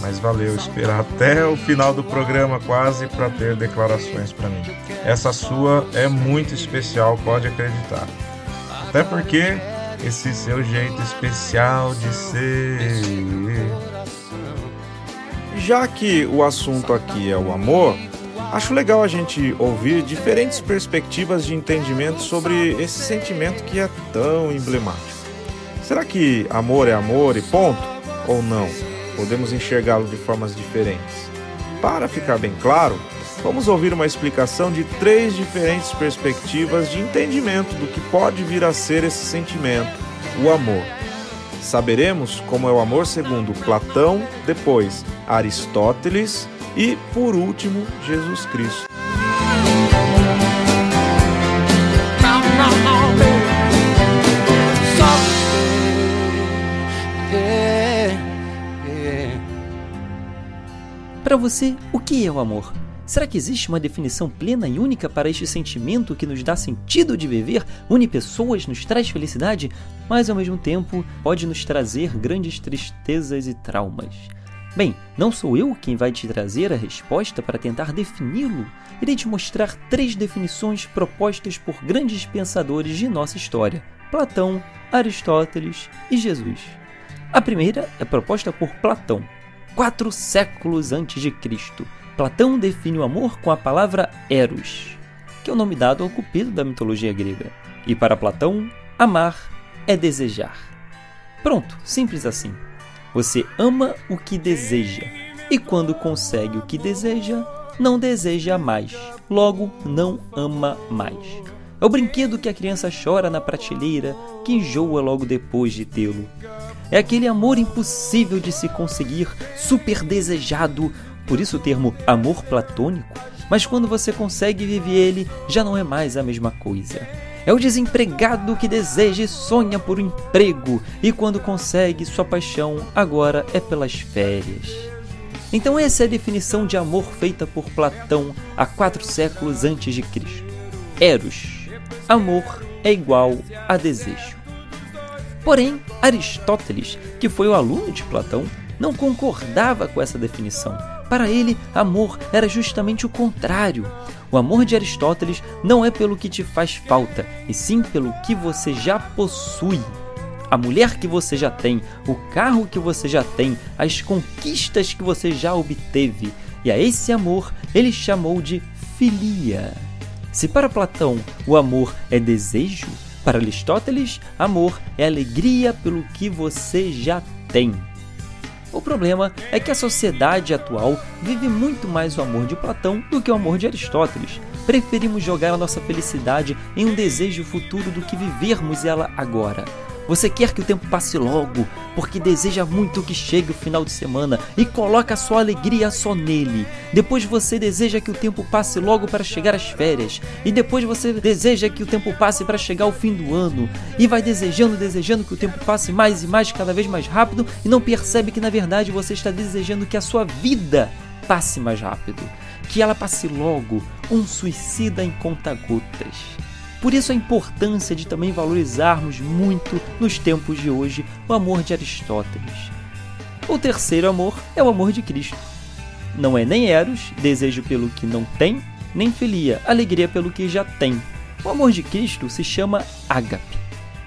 Mas valeu esperar até o final do programa quase para ter declarações para mim. Essa sua é muito especial, pode acreditar. Até porque esse seu jeito especial de ser. Já que o assunto aqui é o amor, acho legal a gente ouvir diferentes perspectivas de entendimento sobre esse sentimento que é tão emblemático. Será que amor é amor e ponto? Ou não? Podemos enxergá-lo de formas diferentes. Para ficar bem claro, vamos ouvir uma explicação de três diferentes perspectivas de entendimento do que pode vir a ser esse sentimento, o amor. Saberemos como é o amor segundo Platão, depois Aristóteles e, por último, Jesus Cristo. Para você, o que é o amor? Será que existe uma definição plena e única para este sentimento que nos dá sentido de viver, une pessoas, nos traz felicidade, mas ao mesmo tempo pode nos trazer grandes tristezas e traumas? Bem, não sou eu quem vai te trazer a resposta para tentar defini-lo. Irei te mostrar três definições propostas por grandes pensadores de nossa história: Platão, Aristóteles e Jesus. A primeira é proposta por Platão, quatro séculos antes de Cristo. Platão define o amor com a palavra eros, que é o nome dado ao cupido da mitologia grega. E para Platão, amar é desejar. Pronto, simples assim. Você ama o que deseja, e quando consegue o que deseja, não deseja mais, logo não ama mais. É o brinquedo que a criança chora na prateleira, que enjoa logo depois de tê-lo. É aquele amor impossível de se conseguir, super desejado, por isso o termo amor platônico, mas quando você consegue viver ele, já não é mais a mesma coisa. É o desempregado que deseja e sonha por um emprego, e quando consegue, sua paixão agora é pelas férias. Então essa é a definição de amor feita por Platão há quatro séculos antes de Cristo. Eros. Amor é igual a desejo. Porém, Aristóteles, que foi o aluno de Platão, não concordava com essa definição. Para ele, amor era justamente o contrário. O amor de Aristóteles não é pelo que te faz falta, e sim pelo que você já possui. A mulher que você já tem, o carro que você já tem, as conquistas que você já obteve. E a esse amor ele chamou de filia. Se para Platão o amor é desejo, para Aristóteles, amor é alegria pelo que você já tem. O problema é que a sociedade atual vive muito mais o amor de Platão do que o amor de Aristóteles. Preferimos jogar a nossa felicidade em um desejo futuro do que vivermos ela agora. Você quer que o tempo passe logo, porque deseja muito que chegue o final de semana e coloca a sua alegria só nele. Depois você deseja que o tempo passe logo para chegar às férias, e depois você deseja que o tempo passe para chegar ao fim do ano, e vai desejando, desejando que o tempo passe mais e mais, cada vez mais rápido, e não percebe que na verdade você está desejando que a sua vida passe mais rápido, que ela passe logo, um suicida em conta-gotas. Por isso a importância de também valorizarmos muito nos tempos de hoje o amor de Aristóteles. O terceiro amor é o amor de Cristo. Não é nem eros, desejo pelo que não tem, nem filia, alegria pelo que já tem. O amor de Cristo se chama ágape.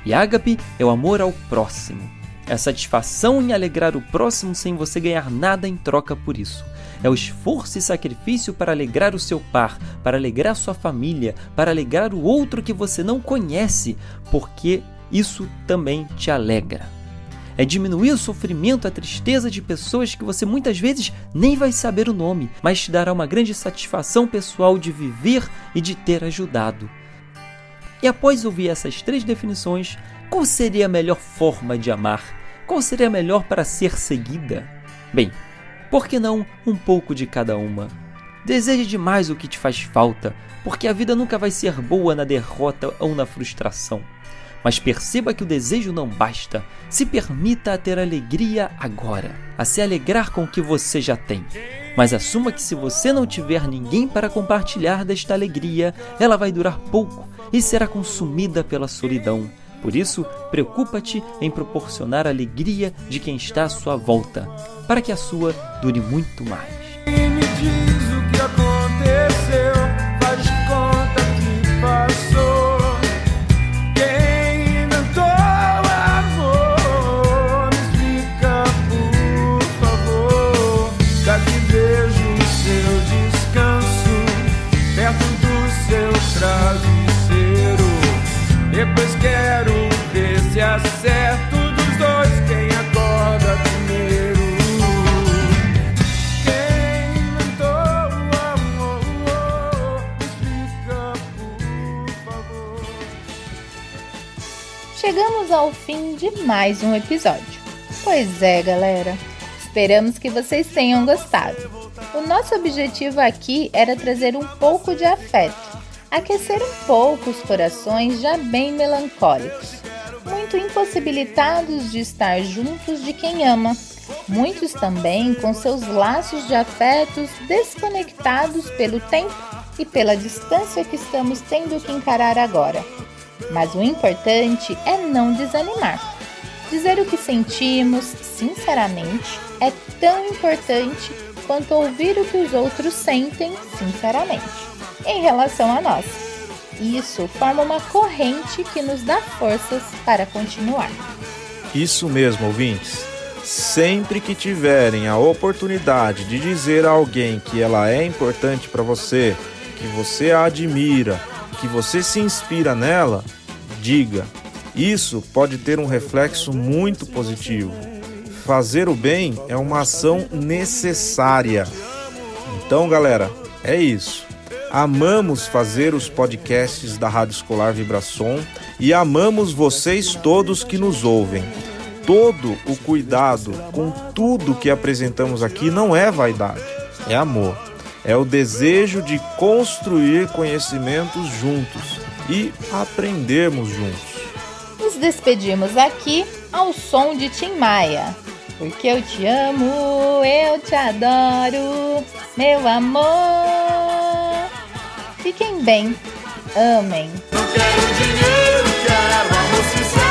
E ágape é o amor ao próximo. É a satisfação em alegrar o próximo sem você ganhar nada em troca por isso. É o esforço e sacrifício para alegrar o seu par, para alegrar sua família, para alegrar o outro que você não conhece, porque isso também te alegra. É diminuir o sofrimento, a tristeza de pessoas que você muitas vezes nem vai saber o nome, mas te dará uma grande satisfação pessoal de viver e de ter ajudado. E após ouvir essas três definições, qual seria a melhor forma de amar? Qual seria melhor para ser seguida? Bem, por que não um pouco de cada uma? Deseje demais o que te faz falta, porque a vida nunca vai ser boa na derrota ou na frustração. Mas perceba que o desejo não basta. Se permita a ter alegria agora, a se alegrar com o que você já tem. Mas assuma que se você não tiver ninguém para compartilhar desta alegria, ela vai durar pouco e será consumida pela solidão. Por isso, preocupa-te em proporcionar a alegria de quem está à sua volta, para que a sua dure muito mais. Acerto dos dois quem primeiro. Quem inventou o amor? Explica, por favor. Chegamos ao fim de mais um episódio. Pois é, galera. Esperamos que vocês tenham gostado. O nosso objetivo aqui era trazer um pouco de afeto, aquecer um pouco os corações já bem melancólicos, muito impossibilitados de estar juntos de quem ama, muitos também com seus laços de afetos desconectados pelo tempo e pela distância que estamos tendo que encarar agora. Mas o importante é não desanimar. Dizer o que sentimos, sinceramente, é tão importante quanto ouvir o que os outros sentem, sinceramente, em relação a nós. Isso forma uma corrente que nos dá forças para continuar. Isso mesmo, ouvintes. Sempre que tiverem a oportunidade de dizer a alguém que ela é importante para você, que você a admira, que você se inspira nela, diga. Isso pode ter um reflexo muito positivo. Fazer o bem é uma ação necessária. Então, galera, é isso. Amamos fazer os podcasts da Rádio Escolar Vibração e amamos vocês todos que nos ouvem. Todo o cuidado com tudo que apresentamos aqui não é vaidade, é amor. É o desejo de construir conhecimentos juntos e aprendermos juntos. Nos despedimos aqui ao som de Tim Maia. Porque eu te amo, eu te adoro, meu amor. Fiquem bem, Amém. Não quero dinheiro, quero amor sincero.